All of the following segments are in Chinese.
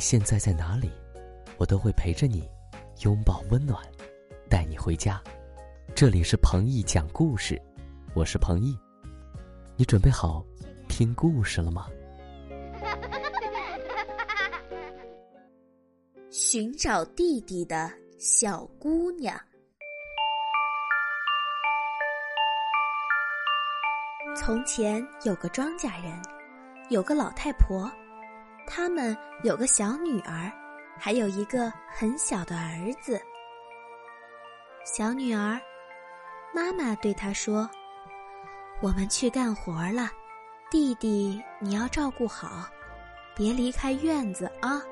现在在哪里，我都会陪着你，拥抱温暖，带你回家。这里是彭毅讲故事，我是彭毅，你准备好听故事了吗？寻找弟弟的小姑娘。从前有个庄稼人，有个老太婆。他们有个小女儿，还有一个很小的儿子。小女儿，妈妈对她说：“我们去干活了，弟弟你要照顾好，别离开院子啊！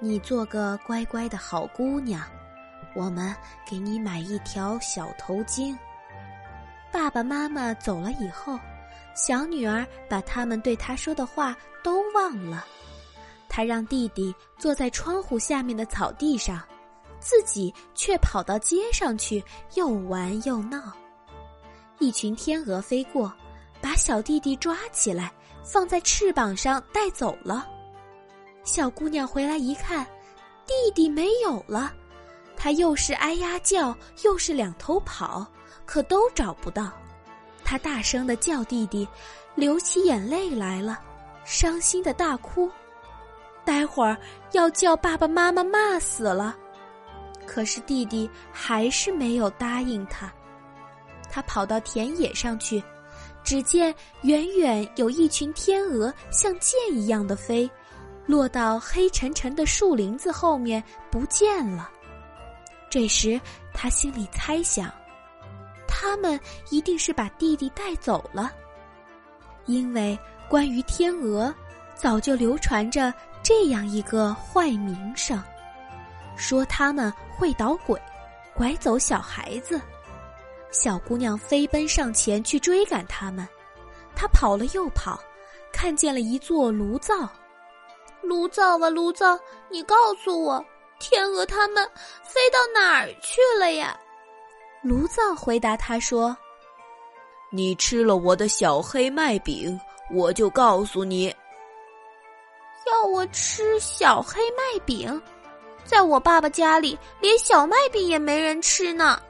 你做个乖乖的好姑娘，我们给你买一条小头巾。”爸爸妈妈走了以后。小女儿把他们对她说的话都忘了，她让弟弟坐在窗户下面的草地上，自己却跑到街上去又玩又闹。一群天鹅飞过，把小弟弟抓起来，放在翅膀上带走了。小姑娘回来一看，弟弟没有了，她又是哎呀叫，又是两头跑，可都找不到。他大声的叫弟弟，流起眼泪来了，伤心的大哭。待会儿要叫爸爸妈妈骂死了，可是弟弟还是没有答应他。他跑到田野上去，只见远远有一群天鹅像箭一样的飞，落到黑沉沉的树林子后面不见了。这时他心里猜想。他们一定是把弟弟带走了，因为关于天鹅，早就流传着这样一个坏名声，说他们会捣鬼，拐走小孩子。小姑娘飞奔上前去追赶他们，她跑了又跑，看见了一座炉灶。炉灶啊炉灶，你告诉我，天鹅他们飞到哪儿去了呀？炉灶回答他说：“你吃了我的小黑麦饼，我就告诉你。要我吃小黑麦饼，在我爸爸家里连小麦饼也没人吃呢。”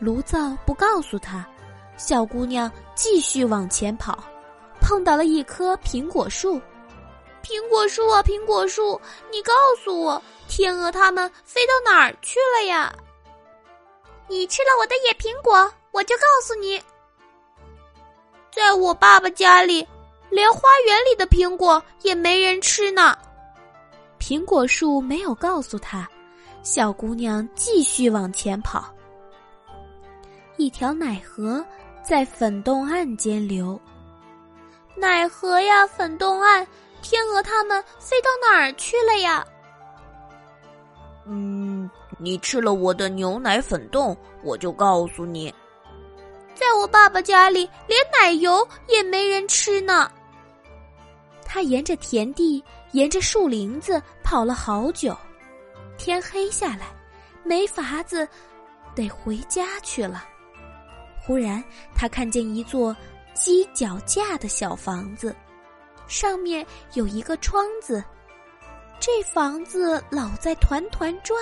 炉灶不告诉他，小姑娘继续往前跑，碰到了一棵苹果树。苹果树啊，苹果树，你告诉我，天鹅它们飞到哪儿去了呀？你吃了我的野苹果，我就告诉你，在我爸爸家里，连花园里的苹果也没人吃呢。苹果树没有告诉他，小姑娘继续往前跑。一条奶河在粉洞岸间流，奶河呀，粉洞岸，天鹅它们飞到哪儿去了呀？你吃了我的牛奶粉冻，我就告诉你，在我爸爸家里连奶油也没人吃呢。他沿着田地，沿着树林子跑了好久，天黑下来，没法子，得回家去了。忽然，他看见一座犄角架的小房子，上面有一个窗子，这房子老在团团转。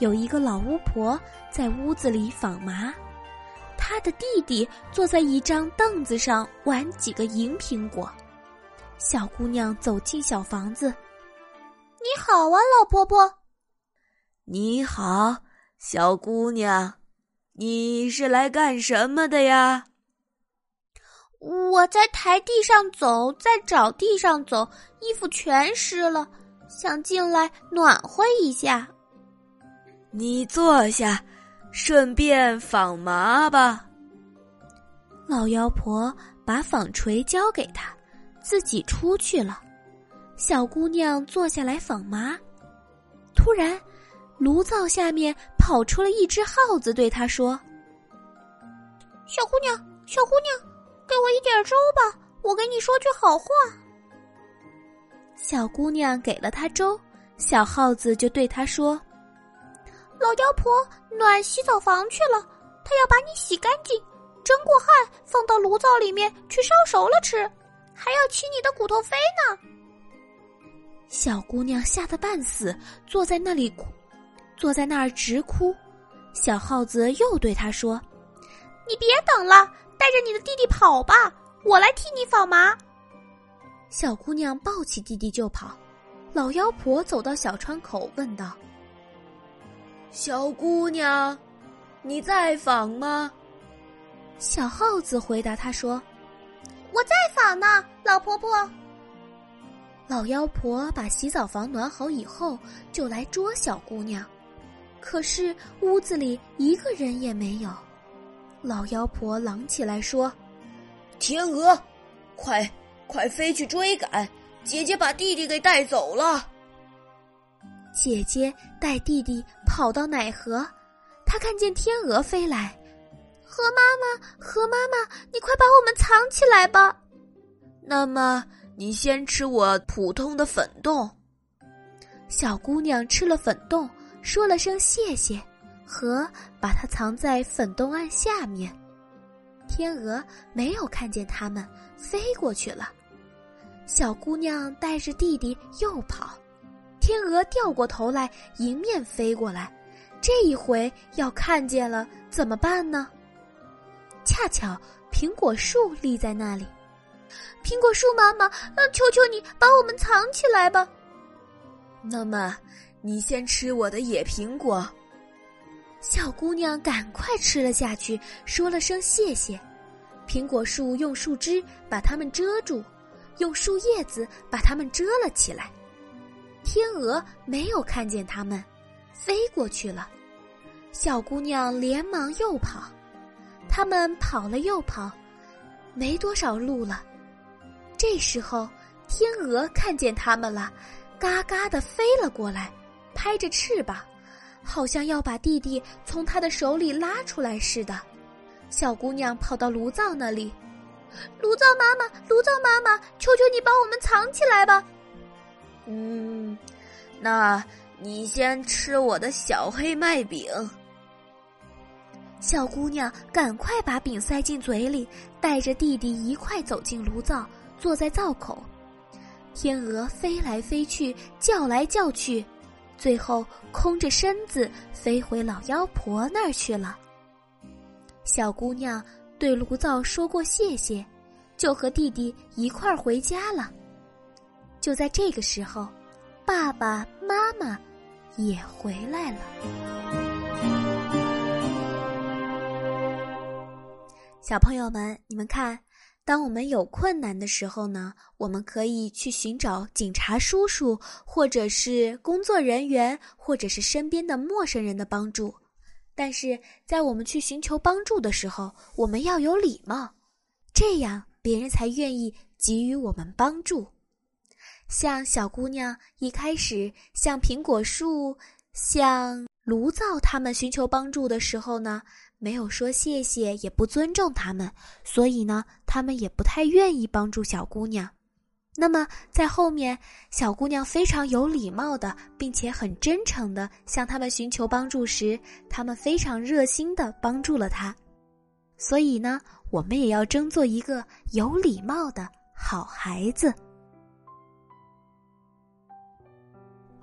有一个老巫婆在屋子里纺麻，她的弟弟坐在一张凳子上玩几个银苹果。小姑娘走进小房子，“你好啊，老婆婆。”“你好，小姑娘，你是来干什么的呀？”“我在台地上走，在沼地上走，衣服全湿了，想进来暖和一下。”你坐下，顺便纺麻吧。老妖婆把纺锤交给他，自己出去了。小姑娘坐下来纺麻。突然，炉灶下面跑出了一只耗子，对她说：“小姑娘，小姑娘，给我一点粥吧，我给你说句好话。”小姑娘给了他粥，小耗子就对他说。老妖婆暖洗澡房去了，她要把你洗干净，蒸过汗，放到炉灶里面去烧熟了吃，还要取你的骨头飞呢。小姑娘吓得半死，坐在那里哭，坐在那儿直哭。小耗子又对她说：“你别等了，带着你的弟弟跑吧，我来替你扫麻。”小姑娘抱起弟弟就跑。老妖婆走到小窗口，问道：“小姑娘，你在访吗？”小耗子回答他说：“我在访呢，老婆婆。”老妖婆把洗澡房暖好以后，就来捉小姑娘，可是屋子里一个人也没有。老妖婆嚷起来说：“天鹅，快快飞去追赶！姐姐把弟弟给带走了。”姐姐带弟弟跑到奶河，她看见天鹅飞来，河妈妈，河妈妈，你快把我们藏起来吧。那么。你先吃我普通的粉冻。小姑娘吃了粉冻，说了声谢谢，和把它藏在粉冻案下面。天鹅没有看见它们，飞过去了。小姑娘带着弟弟又跑，天鹅掉过头来迎面飞过来，这一回要看见了怎么办呢？恰巧苹果树立在那里。苹果树妈妈，求求你把我们藏起来吧。那么，你先吃我的野苹果。小姑娘赶快吃了下去，说了声谢谢。苹果树用树枝把它们遮住，用树叶子把它们遮了起来。天鹅没有看见它们，飞过去了。小姑娘连忙又跑，他们跑了又跑，没多少路了。这时候，天鹅看见他们了，嘎嘎的飞了过来，拍着翅膀，好像要把弟弟从他的手里拉出来似的。小姑娘跑到炉灶那里，炉灶妈妈，炉灶妈妈，求求你把我们藏起来吧。嗯，那你先吃我的小黑麦饼。小姑娘赶快把饼塞进嘴里，带着弟弟一块走进炉灶。坐在灶口，天鹅飞来飞去，叫来叫去，最后空着身子飞回老妖婆那儿去了。小姑娘对炉灶说过谢谢，就和弟弟一块儿回家了。就在这个时候，爸爸妈妈也回来了。小朋友们，你们看。当我们有困难的时候呢，我们可以去寻找警察叔叔，或者是工作人员，或者是身边的陌生人的帮助。但是在我们去寻求帮助的时候，我们要有礼貌，这样别人才愿意给予我们帮助。像小姑娘一开始向苹果树、向炉灶他们寻求帮助的时候呢。没有说谢谢，也不尊重他们，所以呢，他们也不太愿意帮助小姑娘。那么在后面，小姑娘非常有礼貌的，并且很真诚的向他们寻求帮助时，他们非常热心的帮助了她。所以呢，我们也要争做一个有礼貌的好孩子。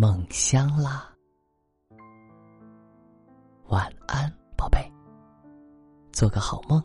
梦乡啦。晚安，宝贝。做个好梦。